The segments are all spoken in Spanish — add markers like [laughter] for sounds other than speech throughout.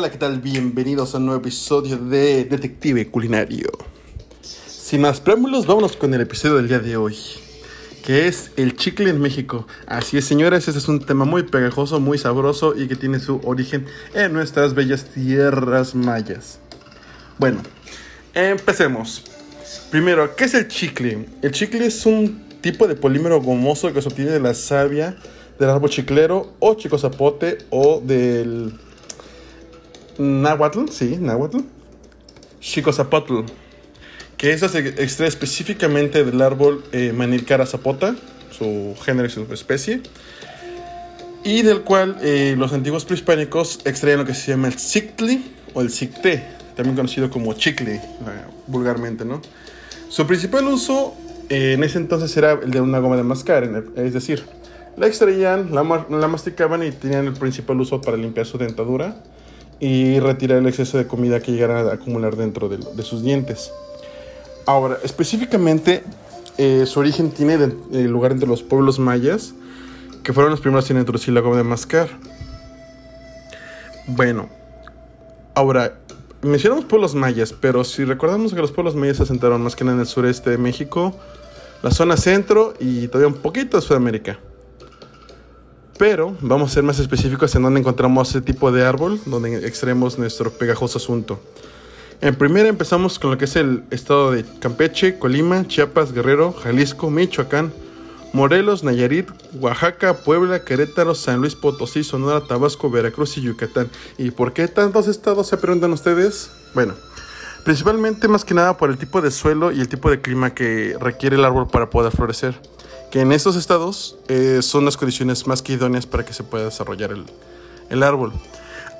Hola, ¿qué tal? Bienvenidos a un nuevo episodio de Detective Culinario. Sin más preámbulos, vámonos con el episodio del día de hoy, que es el chicle en México. Así es, señores, este es un tema muy pegajoso, muy sabroso y que tiene su origen en nuestras bellas tierras mayas. Bueno, empecemos. Primero, ¿qué es el chicle? El chicle es un tipo de polímero gomoso que se obtiene de la savia del árbol chiclero o chico zapote o del náhuatl, sí, chico zapotl, que eso se extrae específicamente del árbol eh, Manilcara zapota, su género y su especie, y del cual eh, los antiguos prehispánicos extraían lo que se llama el cicli o el cicté, también conocido como chicle, eh, vulgarmente, ¿no? Su principal uso eh, en ese entonces era el de una goma de mascar, es decir, la extraían, la, masticaban y tenían el principal uso para limpiar su dentadura y retirar el exceso de comida que llegara a acumular dentro de, sus dientes. Ahora, específicamente, eh, su origen tiene de lugar entre los pueblos mayas, que fueron los primeros en introducir la goma de mascar. Bueno, ahora, mencionamos pueblos mayas, pero si recordamos que los pueblos mayas se asentaron más que nada en el sureste de México, la zona centro y todavía un poquito de Sudamérica. Pero vamos a ser más específicos en donde encontramos ese tipo de árbol, donde extraemos nuestro pegajoso asunto. En primera empezamos con lo que es el estado de Campeche, Colima, Chiapas, Guerrero, Jalisco, Michoacán, Morelos, Nayarit, Oaxaca, Puebla, Querétaro, San Luis Potosí, Sonora, Tabasco, Veracruz y Yucatán. ¿Y por qué tantos estados se preguntan ustedes? Bueno, principalmente más que nada por el tipo de suelo y el tipo de clima que requiere el árbol para poder florecer. Que en estos estados eh, son las condiciones más que idóneas para que se pueda desarrollar el, el árbol.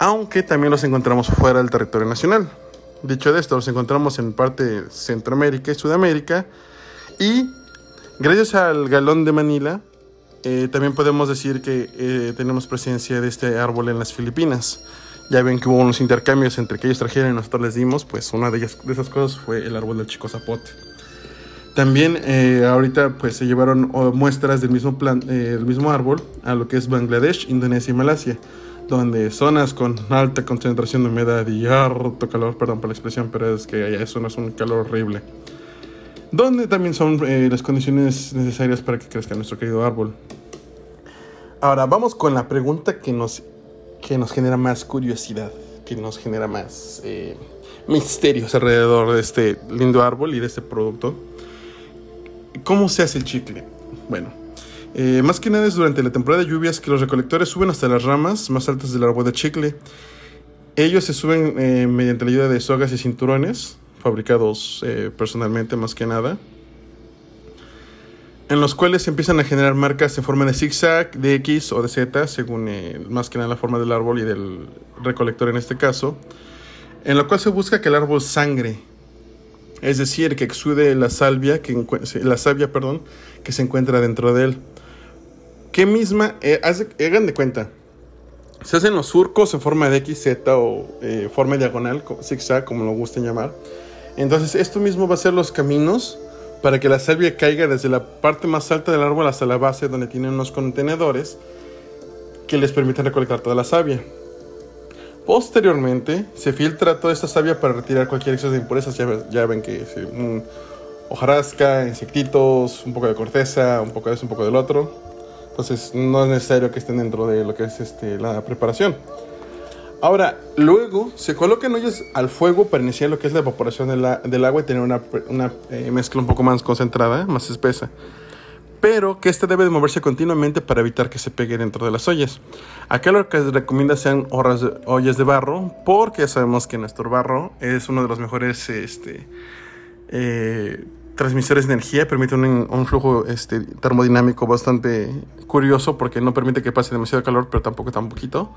Aunque también los encontramos fuera del territorio nacional. Dicho de esto, los encontramos en parte de Centroamérica y Sudamérica. Y gracias al galón de Manila, eh, también podemos decir que eh, tenemos presencia de este árbol en las Filipinas. Ya ven que hubo unos intercambios entre que ellos trajeron y nosotros les dimos, pues una de, ellas, de esas cosas fue el árbol del chico zapote. También eh, ahorita pues se llevaron muestras del mismo, plan, eh, del mismo árbol a lo que es Bangladesh, Indonesia y Malasia, donde zonas con alta concentración de humedad y harto calor, perdón por la expresión, pero es que allá eso no es un calor horrible. Donde también son eh, las condiciones necesarias para que crezca nuestro querido árbol. Ahora vamos con la pregunta que nos, que nos genera más curiosidad, que nos genera más eh, misterios alrededor de este lindo árbol y de este producto. ¿Cómo se hace el chicle? Bueno, eh, más que nada es durante la temporada de lluvias que los recolectores suben hasta las ramas más altas del árbol de chicle. Ellos se suben eh, mediante la ayuda de sogas y cinturones, fabricados eh, personalmente más que nada, en los cuales se empiezan a generar marcas en forma de zigzag, de X o de Z, según más que nada la forma del árbol y del recolector en este caso, en lo cual se busca que el árbol sangre, es decir, que exude la salvia, que la savia, perdón, que se encuentra dentro de él. ¿Qué misma? Eh, hagan de cuenta. Se hacen los surcos en forma de X, Z o eh, forma diagonal, zigzag, como lo gusten llamar. Entonces, esto mismo va a ser los caminos para que la salvia caiga desde la parte más alta del árbol hasta la base, donde tienen unos contenedores que les permiten recolectar toda la savia. Posteriormente, se filtra toda esta savia para retirar cualquier exceso de impurezas. Ya, ven que un hojarasca, insectitos, un poco de corteza, un poco de eso, un poco del otro. Entonces, no es necesario que estén dentro de lo que es este, la preparación. Ahora, luego se colocan ollas al fuego para iniciar lo que es la evaporación del agua y tener una, una eh, mezcla un poco más concentrada, más espesa pero que este debe de moverse continuamente para evitar que se pegue dentro de las ollas. Acá lo que se recomienda sean ollas de barro, porque sabemos que nuestro barro es uno de los mejores este, eh, transmisores de energía, permite un, un flujo este, termodinámico bastante curioso porque no permite que pase demasiado calor, pero tampoco tan poquito,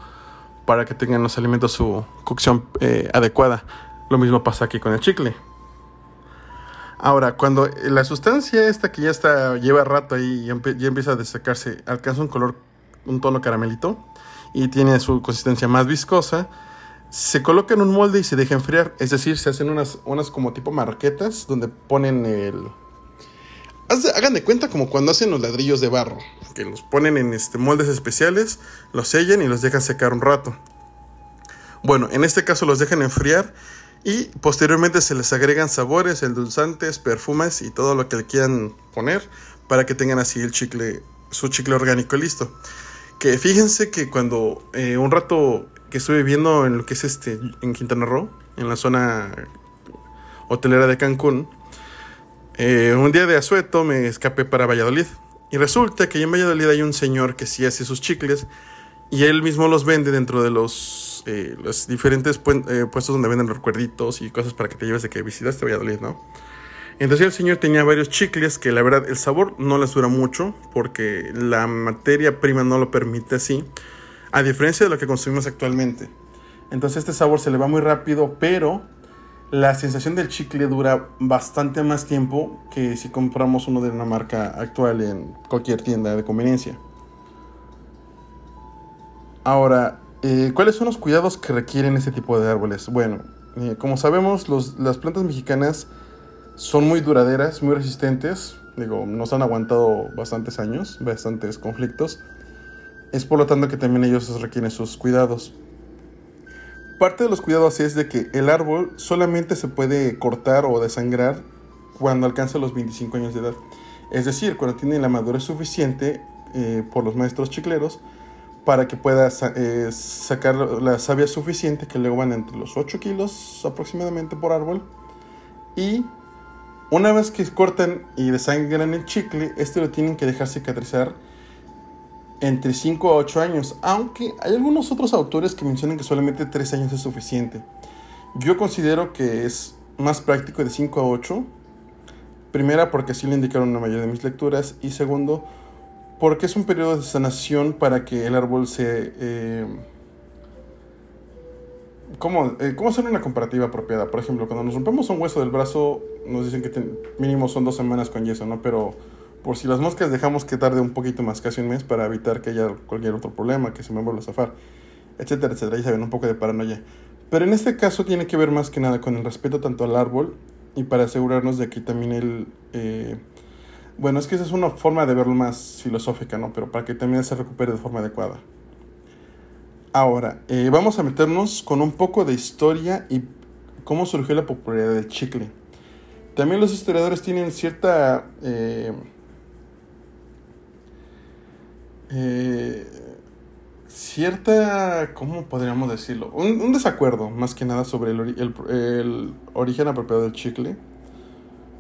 para que tengan los alimentos su cocción eh, adecuada. Lo mismo pasa aquí con el chicle. Ahora, cuando la sustancia esta que ya está, lleva rato ahí y ya empieza a destacarse, alcanza un color, un tono caramelito y tiene su consistencia más viscosa, se coloca en un molde y se deja enfriar. Es decir, se hacen unas, unas como tipo marquetas donde ponen el... Hagan de cuenta como cuando hacen los ladrillos de barro, que los ponen en este, moldes especiales, los sellan y los dejan secar un rato. Bueno, en este caso los dejan enfriar y posteriormente se les agregan sabores, endulzantes, perfumes y todo lo que le quieran poner para que tengan así el chicle, su chicle orgánico listo. Que fíjense que cuando eh, un rato que estuve viviendo en lo que es este, en Quintana Roo, en la zona hotelera de Cancún, eh, un día de asueto me escapé para Valladolid. Y resulta que en Valladolid hay un señor que sí hace sus chicles y él mismo los vende dentro de los, eh, los diferentes eh, puestos donde venden recuerditos y cosas para que te lleves de que visitaste Valladolid, ¿no? Entonces el señor tenía varios chicles que la verdad el sabor no les dura mucho porque la materia prima no lo permite así, a diferencia de lo que consumimos actualmente. Entonces este sabor se le va muy rápido, pero la sensación del chicle dura bastante más tiempo que si compramos uno de una marca actual en cualquier tienda de conveniencia. Ahora, eh, ¿cuáles son los cuidados que requieren este tipo de árboles? Bueno, eh, como sabemos, las plantas mexicanas son muy duraderas, muy resistentes. Digo, nos han aguantado bastantes años, bastantes conflictos. Es por lo tanto que también ellos requieren sus cuidados. Parte de los cuidados es de que el árbol solamente se puede cortar o desangrar cuando alcanza los 25 años de edad. Es decir, cuando tiene la madurez suficiente eh, por los maestros chicleros para que pueda eh, sacar la savia suficiente, que luego van entre los 8 kilos aproximadamente por árbol. Y una vez que cortan y desangran el chicle, este lo tienen que dejar cicatrizar entre 5 a 8 años, aunque hay algunos otros autores que mencionan que solamente 3 años es suficiente. Yo considero que es más práctico de 5 a 8. Primera, porque así lo indicaron la mayoría de mis lecturas. Y segundo, porque es un periodo de sanación para que el árbol se... Eh, ¿cómo, eh, ¿Cómo hacer una comparativa apropiada? Por ejemplo, cuando nos rompemos un hueso del brazo, nos dicen que mínimo son dos semanas con yeso, ¿no? Pero por si las moscas dejamos que tarde un poquito más, casi un mes, para evitar que haya cualquier otro problema, que se me vuelva a zafar, etcétera, etcétera. Ya saben, un poco de paranoia. Pero en este caso tiene que ver más que nada con el respeto tanto al árbol y para asegurarnos de que también el... Eh, bueno, es que esa es una forma de verlo más filosófica, ¿no? Pero para que también se recupere de forma adecuada. Ahora, eh, vamos a meternos con un poco de historia y cómo surgió la popularidad del chicle. También los historiadores tienen cierta... Eh, eh, cierta, ¿cómo podríamos decirlo? Un, desacuerdo, más que nada, sobre el, el origen apropiado del chicle.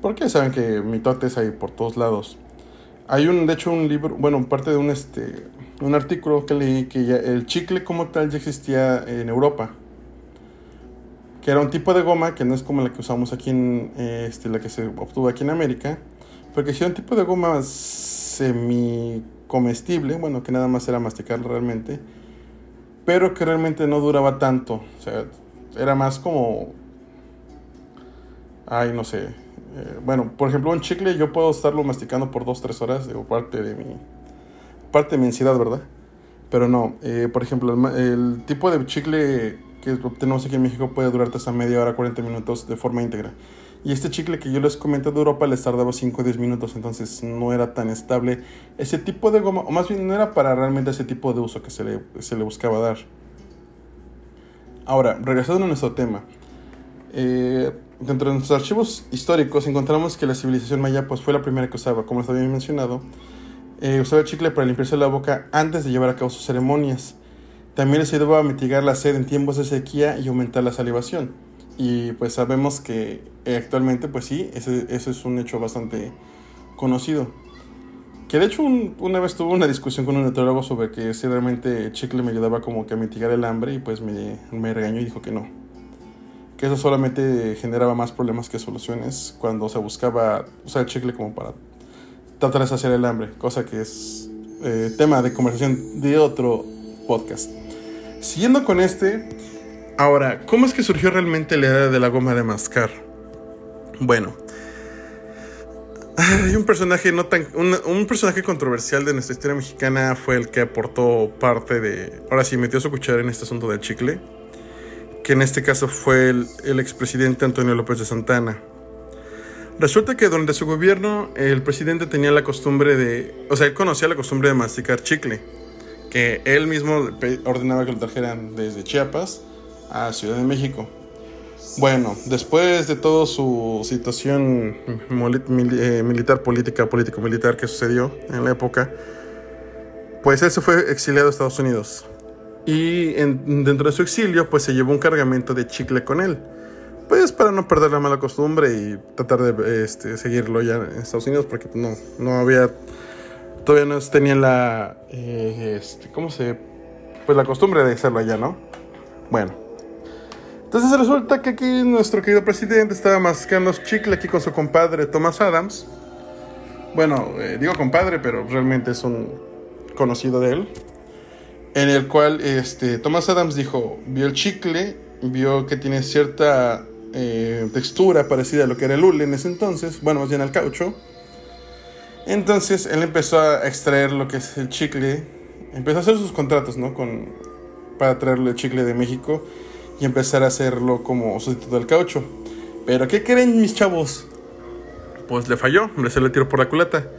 Porque saben que mitotes hay por todos lados. Hay un, de hecho, un libro, bueno, parte de un, este, un artículo que leí que ya el chicle como tal ya existía en Europa. Que era un tipo de goma que no es como la que usamos aquí en, este, la que se obtuvo aquí en América. Porque era un tipo de goma semi comestible, bueno, que nada más era masticarlo realmente. Pero que realmente no duraba tanto. O sea, era más como... Ay, no sé, eh, bueno, por ejemplo, un chicle yo puedo estarlo masticando por 2-3 horas, digo, parte de mi, parte de mi ansiedad, ¿verdad? Pero no, eh, por ejemplo, el, tipo de chicle que obtenemos aquí en México puede durarte hasta media hora, 40 minutos de forma íntegra. Y este chicle que yo les comenté de Europa les tardaba 5 o 10 minutos, entonces no era tan estable ese tipo de goma, o más bien no era para realmente ese tipo de uso que se le, se le buscaba dar. Ahora, regresando a nuestro tema. Eh, dentro de nuestros archivos históricos encontramos que la civilización maya pues, fue la primera que usaba, como les había mencionado, eh, usaba el chicle para limpiarse la boca antes de llevar a cabo sus ceremonias. También les ayudaba a mitigar la sed en tiempos de sequía y aumentar la salivación. Y pues sabemos que eh, actualmente, pues sí, ese, es un hecho bastante conocido. Que de hecho una vez tuve una discusión con un nutriólogo sobre que si realmente el chicle me ayudaba como que a mitigar el hambre y pues me regañó y dijo que no eso solamente generaba más problemas que soluciones cuando se buscaba usar el chicle como para tratar de saciar el hambre, cosa que es eh, tema de conversación de otro podcast. Siguiendo con este, ahora, ¿cómo es que surgió realmente la idea de la goma de mascar? Bueno, [sighs] hay un personaje no tan un, un, personaje controversial de nuestra historia mexicana fue el que aportó parte de ahora sí metió su cuchara en este asunto del chicle que en este caso fue el, expresidente Antonio López de Santana. Resulta que durante su gobierno el presidente tenía la costumbre de, o sea, él conocía la costumbre de masticar chicle, que él mismo ordenaba que lo trajeran desde Chiapas a Ciudad de México. Bueno, después de toda su situación eh, militar, política, político-militar que sucedió en la época, pues él se fue exiliado a Estados Unidos. Y dentro de su exilio, pues se llevó un cargamento de chicle con él. Pues para no perder la mala costumbre y tratar de este, seguirlo ya en Estados Unidos, porque no, no había, todavía no tenían la, eh, este, ¿cómo se? Pues la costumbre de hacerlo allá, ¿no? Bueno. Entonces resulta que aquí nuestro querido presidente estaba mascando chicle aquí con su compadre Thomas Adams. Bueno, eh, digo compadre, pero realmente es un conocido de él. En el cual este, Thomas Adams dijo, vio el chicle, vio que tiene cierta eh, textura parecida a lo que era el hule en ese entonces, bueno, más bien al caucho. Entonces él empezó a extraer lo que es el chicle, empezó a hacer sus contratos, ¿no? Con, para traerle el chicle de México y empezar a hacerlo como sustituto del caucho. Pero ¿qué creen mis chavos? Pues le falló, le se le tiró por la culata.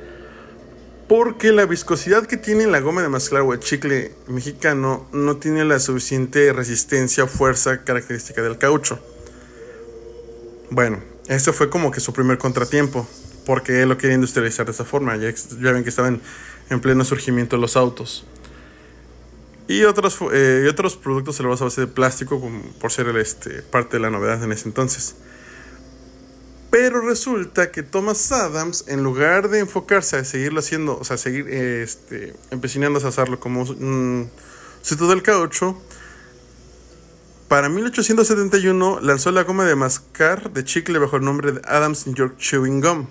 Porque la viscosidad que tiene la goma de mezclar o el chicle mexicano no tiene la suficiente resistencia o fuerza característica del caucho. Bueno, este fue como que su primer contratiempo, porque él lo quería industrializar de esa forma. Ya, ven que estaban en pleno surgimiento los autos. Y otros, eh, otros productos elaborados a base de plástico, por ser este, parte de la novedad en ese entonces. Pero resulta que Thomas Adams, en lugar de enfocarse a seguirlo haciendo, o sea, seguir este, empecinándose a hacerlo como un sitio del caucho, para 1871 lanzó la goma de mascar de chicle bajo el nombre de Adams New York Chewing Gum.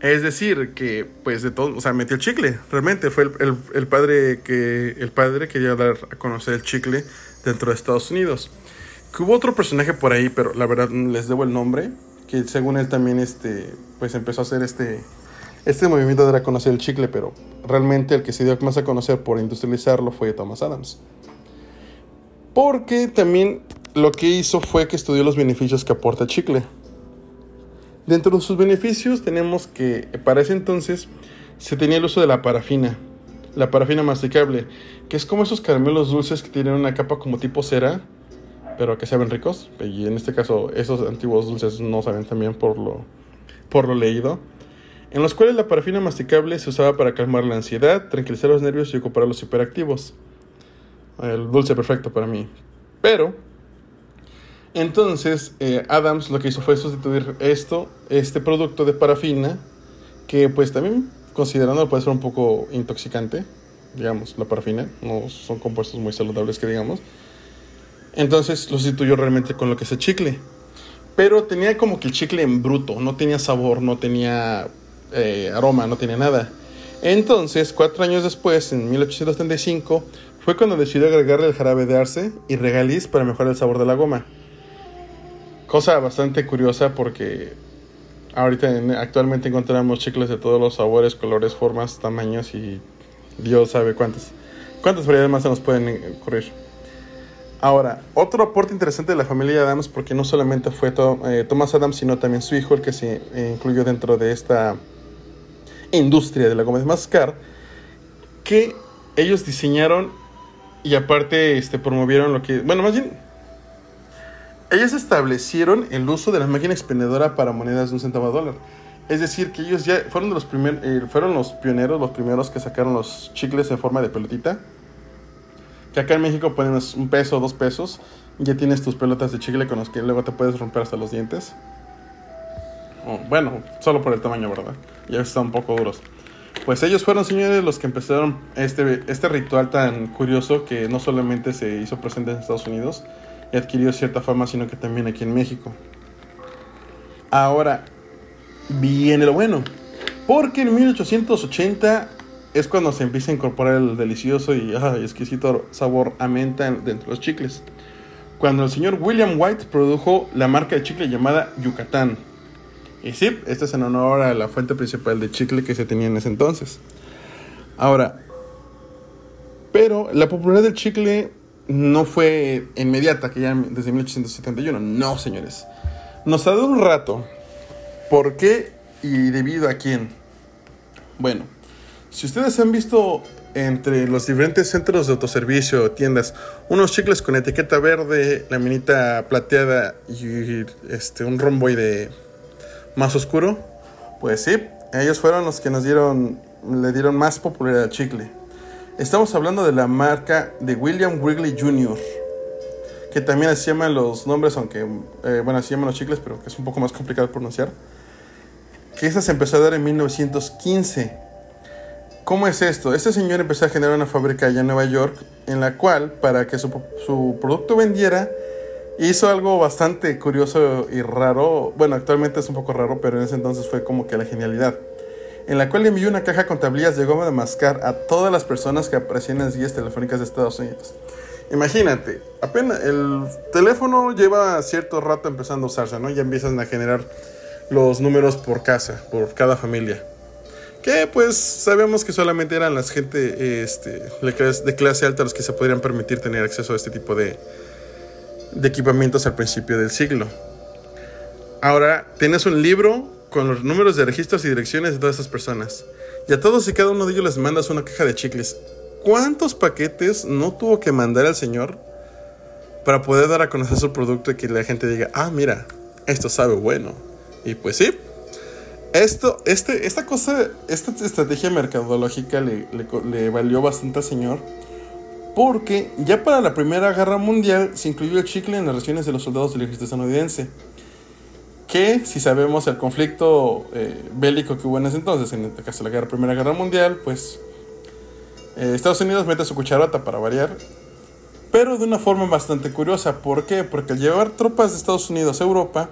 Es decir, que pues de todo, o sea, metió el chicle, realmente fue el, padre que el padre quería dar a conocer el chicle dentro de Estados Unidos. Que hubo otro personaje por ahí, pero la verdad les debo el nombre, que según él también este pues empezó a hacer este este movimiento de dar a conocer el chicle, pero realmente el que se dio más a conocer por industrializarlo fue Thomas Adams. Porque también lo que hizo fue que estudió los beneficios que aporta el chicle. Dentro de sus beneficios tenemos que para ese entonces se tenía el uso de la parafina, la parafina masticable, que es como esos caramelos dulces que tienen una capa como tipo cera, pero que saben ricos. Y en este caso esos antiguos dulces no saben también por lo, por lo leído. En los cuales la parafina masticable se usaba para calmar la ansiedad, tranquilizar los nervios y ocupar los hiperactivos el dulce perfecto para mí. Pero, entonces, eh, Adams lo que hizo fue sustituir esto, este producto de parafina, que pues también considerando puede ser un poco intoxicante, digamos, la parafina, no son compuestos muy saludables que digamos. Entonces lo sustituyó realmente con lo que es el chicle. Pero tenía como que el chicle en bruto, no tenía sabor, no tenía eh, aroma, no tenía nada. Entonces, cuatro años después, en 1835, fue cuando decidió agregarle el jarabe de arce y regaliz para mejorar el sabor de la goma. Cosa bastante curiosa porque ahorita actualmente encontramos chicles de todos los sabores, colores, formas, tamaños y Dios sabe cuántas. ¿Cuántas variedades más se nos pueden ocurrir? Ahora, otro aporte interesante de la familia Adams, porque no solamente fue eh, Thomas Adams, sino también su hijo el que se eh, incluyó dentro de esta industria de la goma de mascar, que ellos diseñaron y aparte este, promovieron lo que... Bueno, más bien... Ellos establecieron el uso de la máquina expendedora para monedas de un centavo de dólar. Es decir, que ellos ya fueron, los eh, fueron los pioneros, los primeros que sacaron los chicles en forma de pelotita. Que acá en México pones un peso dos pesos. Y ya tienes tus pelotas de chicle con los que luego te puedes romper hasta los dientes. bueno, solo por el tamaño, ¿verdad? Ya están un poco duros. Pues ellos fueron, señores, los que empezaron este, este ritual tan curioso que no solamente se hizo presente en Estados Unidos y adquirió cierta fama, sino que también aquí en México. Ahora, viene lo bueno. Porque en 1880 es cuando se empieza a incorporar el delicioso y exquisito sabor a menta dentro de los chicles. Cuando el señor William White produjo la marca de chicle llamada Yucatán y sí, esto es en honor a la fuente principal de chicle que se tenía en ese entonces. Ahora, pero la popularidad del chicle no fue inmediata, que ya desde 1871. No, señores. Nos ha dado un rato. ¿Por qué y debido a quién? Bueno, si ustedes han visto entre los diferentes centros de autoservicio, tiendas, unos chicles con etiqueta verde, la minita plateada y este, un romboide más oscuro, pues sí, ellos fueron los que nos dieron, le dieron más popularidad al chicle. Estamos hablando de la marca de William Wrigley Jr., que también se llaman los nombres, aunque, eh, bueno, se llaman los chicles, pero que es un poco más complicado de pronunciar. Que esa se empezó a dar en 1915. ¿Cómo es esto? Este señor empezó a generar una fábrica allá en Nueva York, en la cual, para que su, producto vendiera, hizo algo bastante curioso y raro. Bueno, actualmente es un poco raro, pero en ese entonces fue como que la genialidad. En la cual envió una caja con tablillas de goma de mascar a todas las personas que aparecían en las guías telefónicas de Estados Unidos. Imagínate, apenas el teléfono lleva cierto rato empezando a usarse, ¿no? Ya empiezan a generar los números por casa, por cada familia. Que pues sabemos que solamente eran las gente este, de clase alta los que se podrían permitir tener acceso a este tipo de, de equipamientos al principio del siglo. Ahora tienes un libro con los números de registros y direcciones de todas esas personas. Y a todos y cada uno de ellos les mandas una caja de chicles. ¿Cuántos paquetes no tuvo que mandar el señor para poder dar a conocer su producto y que la gente diga, ah, mira, esto sabe bueno? Y pues sí, esto, este, esta cosa, esta estrategia mercadológica le, le, valió bastante al señor. Porque ya para la Primera Guerra Mundial se incluyó el chicle en las raciones de los soldados del ejército estadounidense. Que, si sabemos el conflicto eh, bélico que hubo en ese entonces, en este caso la Primera Guerra Mundial, pues eh, Estados Unidos mete su cucharota para variar. Pero de una forma bastante curiosa. ¿Por qué? Porque al llevar tropas de Estados Unidos a Europa,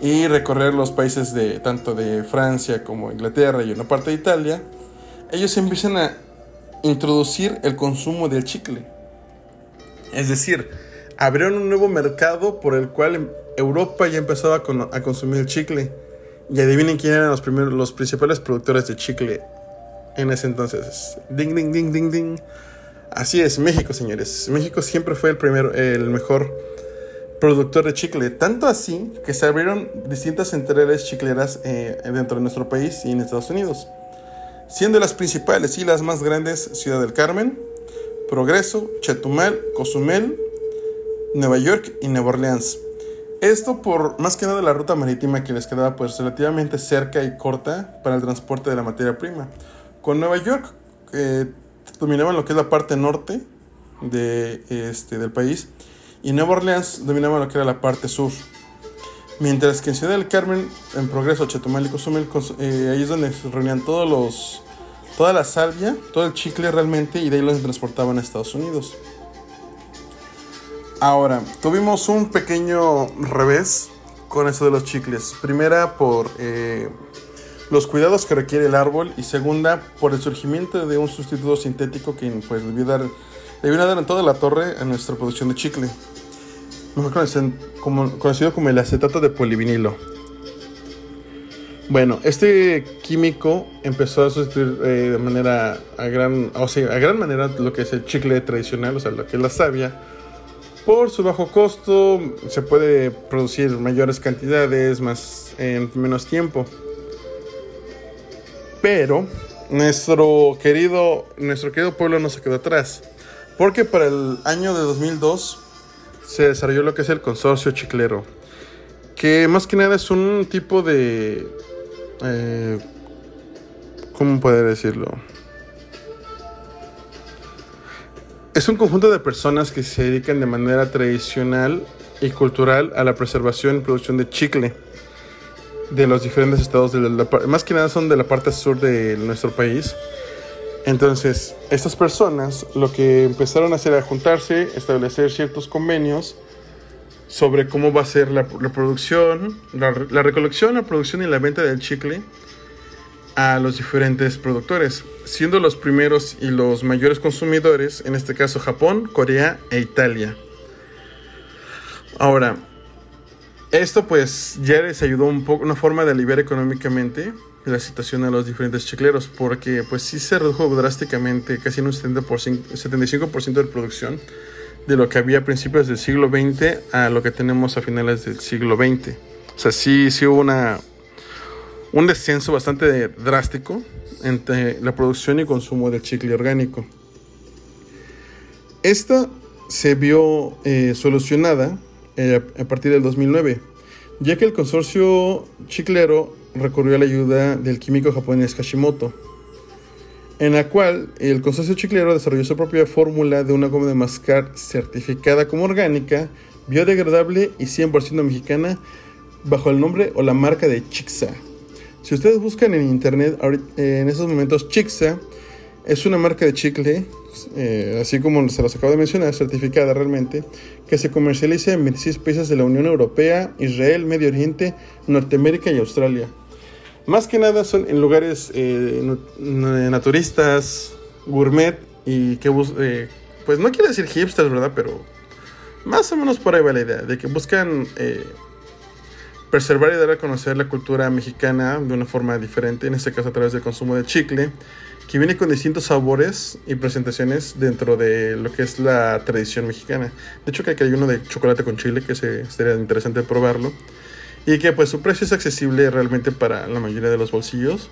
y recorrer los países de tanto de Francia como Inglaterra y una parte de Italia, ellos empiezan a introducir el consumo del chicle. Es decir, abrieron un nuevo mercado por el cual Europa ya empezaba a, a consumir el chicle. Y adivinen quién eran los, primeros, los principales productores de chicle en ese entonces. Ding, ding, ding, ding, ding. Así es, México, señores. México siempre fue el primero, el mejor productor de chicle. Tanto así que se abrieron distintas centrales chicleras eh, dentro de nuestro país y en Estados Unidos. Siendo las principales y las más grandes Ciudad del Carmen, Progreso, Chetumal, Cozumel, Nueva York y Nueva Orleans. Esto por más que nada la ruta marítima que les quedaba pues relativamente cerca y corta para el transporte de la materia prima. Con Nueva York eh, dominaban lo que es la parte norte de, este, del país y Nueva Orleans dominaba lo que era la parte sur. Mientras que en Ciudad del Carmen, en Progreso, Chetumal y Cozumel, eh, ahí es donde se reunían todos los, toda la salvia, todo el chicle realmente, y de ahí los transportaban a Estados Unidos. Ahora, tuvimos un pequeño revés con eso de los chicles. Primera, por eh, los cuidados que requiere el árbol, y segunda, por el surgimiento de un sustituto sintético que pues, debió dar le vino a dar en toda la torre a nuestra producción de chicle, mejor conocido como el acetato de polivinilo. Bueno, este químico empezó a sustituir eh, de manera a gran, o sea, a gran manera lo que es el chicle tradicional, o sea, lo que es la savia. Por su bajo costo se puede producir mayores cantidades más en menos tiempo. Pero nuestro querido, nuestro querido pueblo no se quedó atrás. Porque para el año de 2002 se desarrolló lo que es el consorcio chiclero. Que más que nada es un tipo de... Eh, ¿Cómo poder decirlo? Es un conjunto de personas que se dedican de manera tradicional y cultural a la preservación y producción de chicle de los diferentes estados de la, más que nada son de la parte sur de nuestro país entonces, estas personas lo que empezaron a hacer era juntarse, establecer ciertos convenios sobre cómo va a ser la, producción, la, recolección, la producción y la venta del chicle a los diferentes productores, siendo los primeros y los mayores consumidores, en este caso Japón, Corea e Italia. Ahora, esto pues ya les ayudó un poco, una forma de aliviar económicamente la situación a los diferentes chicleros, porque pues sí se redujo drásticamente, casi en un 75% de producción de lo que había a principios del siglo XX a lo que tenemos a finales del siglo XX. O sea, sí, sí hubo una, un descenso bastante drástico entre la producción y consumo de chicle orgánico. Esta se vio eh, solucionada eh, a partir del 2009, ya que el consorcio chiclero recurrió a la ayuda del químico japonés Hashimoto, en la cual el consorcio chiclero desarrolló su propia fórmula de una goma de mascar certificada como orgánica, biodegradable y 100% mexicana bajo el nombre o la marca de Chixa. Si ustedes buscan en internet en esos momentos Chixa es una marca de chicle, eh, así como se los acabo de mencionar, certificada realmente, que se comercializa en 26 países de la Unión Europea, Israel, Medio Oriente, Norteamérica y Australia. Más que nada son en lugares eh, naturistas, gourmet y que eh, pues no quiero decir hipsters, ¿verdad? Pero más o menos por ahí va la idea, de que buscan eh, preservar y dar a conocer la cultura mexicana de una forma diferente, en este caso a través del consumo de chicle, que viene con distintos sabores y presentaciones dentro de lo que es la tradición mexicana. De hecho, que hay uno de chocolate con chile que sería interesante probarlo. Y que pues su precio es accesible realmente para la mayoría de los bolsillos.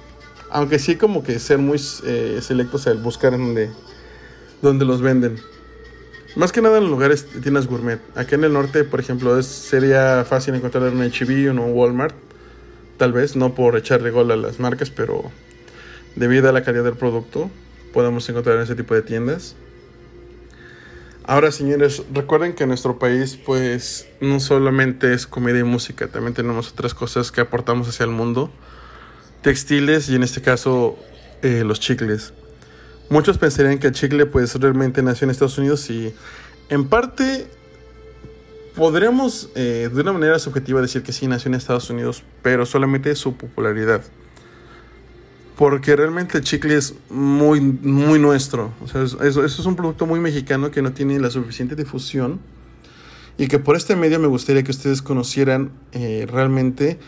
Aunque sí como que ser muy eh, selectos al buscar donde, donde los venden. Más que nada en lugares de tiendas gourmet. Aquí en el norte, por ejemplo, es, sería fácil encontrar en un HB o en un Walmart. Tal vez, no por echarle gol a las marcas, pero debido a la calidad del producto, podemos encontrar en ese tipo de tiendas. Ahora, señores, recuerden que nuestro país, pues, no solamente es comida y música, también tenemos otras cosas que aportamos hacia el mundo. Textiles y en este caso, eh, los chicles. Muchos pensarían que el chicle, pues, realmente nació en Estados Unidos y, en parte, podríamos eh, de una manera subjetiva decir que sí nació en Estados Unidos, pero solamente su popularidad porque realmente el chicle es muy, muy nuestro. O sea, eso, es un producto muy mexicano que no tiene la suficiente difusión y que por este medio me gustaría que ustedes conocieran eh, realmente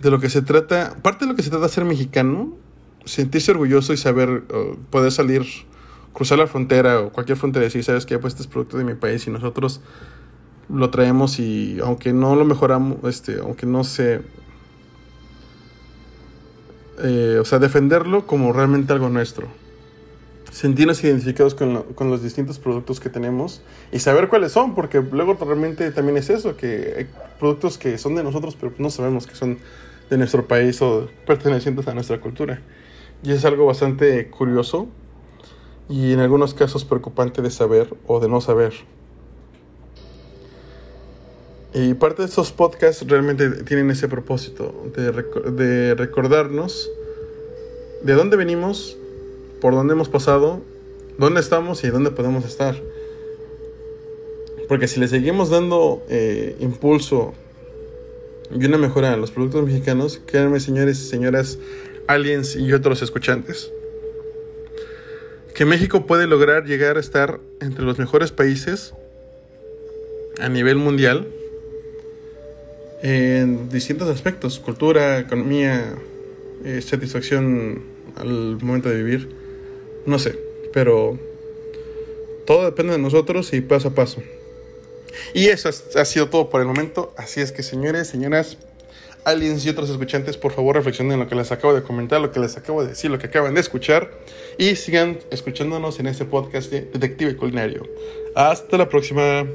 de lo que se trata, parte de lo que se trata de ser mexicano, sentirse orgulloso y saber poder salir, cruzar la frontera o cualquier frontera y decir, sabes que pues este es producto de mi país y nosotros lo traemos y aunque no lo mejoramos, este, aunque no se eh, o sea, defenderlo como realmente algo nuestro. Sentirnos identificados con, con, los distintos productos que tenemos y saber cuáles son, porque luego realmente también es eso, que hay productos que son de nosotros, pero no sabemos que son de nuestro país o pertenecientes a nuestra cultura. Y es algo bastante curioso y en algunos casos preocupante de saber o de no saber. Y parte de estos podcasts realmente tienen ese propósito de, de recordarnos de dónde venimos, por dónde hemos pasado, dónde estamos y dónde podemos estar. Porque si le seguimos dando eh, impulso y una mejora a los productos mexicanos, créanme señores y señoras, aliens y otros escuchantes, que México puede lograr llegar a estar entre los mejores países a nivel mundial en distintos aspectos, cultura, economía, eh, satisfacción al momento de vivir, no sé, pero todo depende de nosotros y paso a paso. Y eso ha sido todo por el momento, así es que señores, señoras, aliens y otros escuchantes, por favor reflexionen en lo que les acabo de comentar, lo que les acabo de decir, lo que acaban de escuchar y sigan escuchándonos en este podcast de Detective Culinario. Hasta la próxima.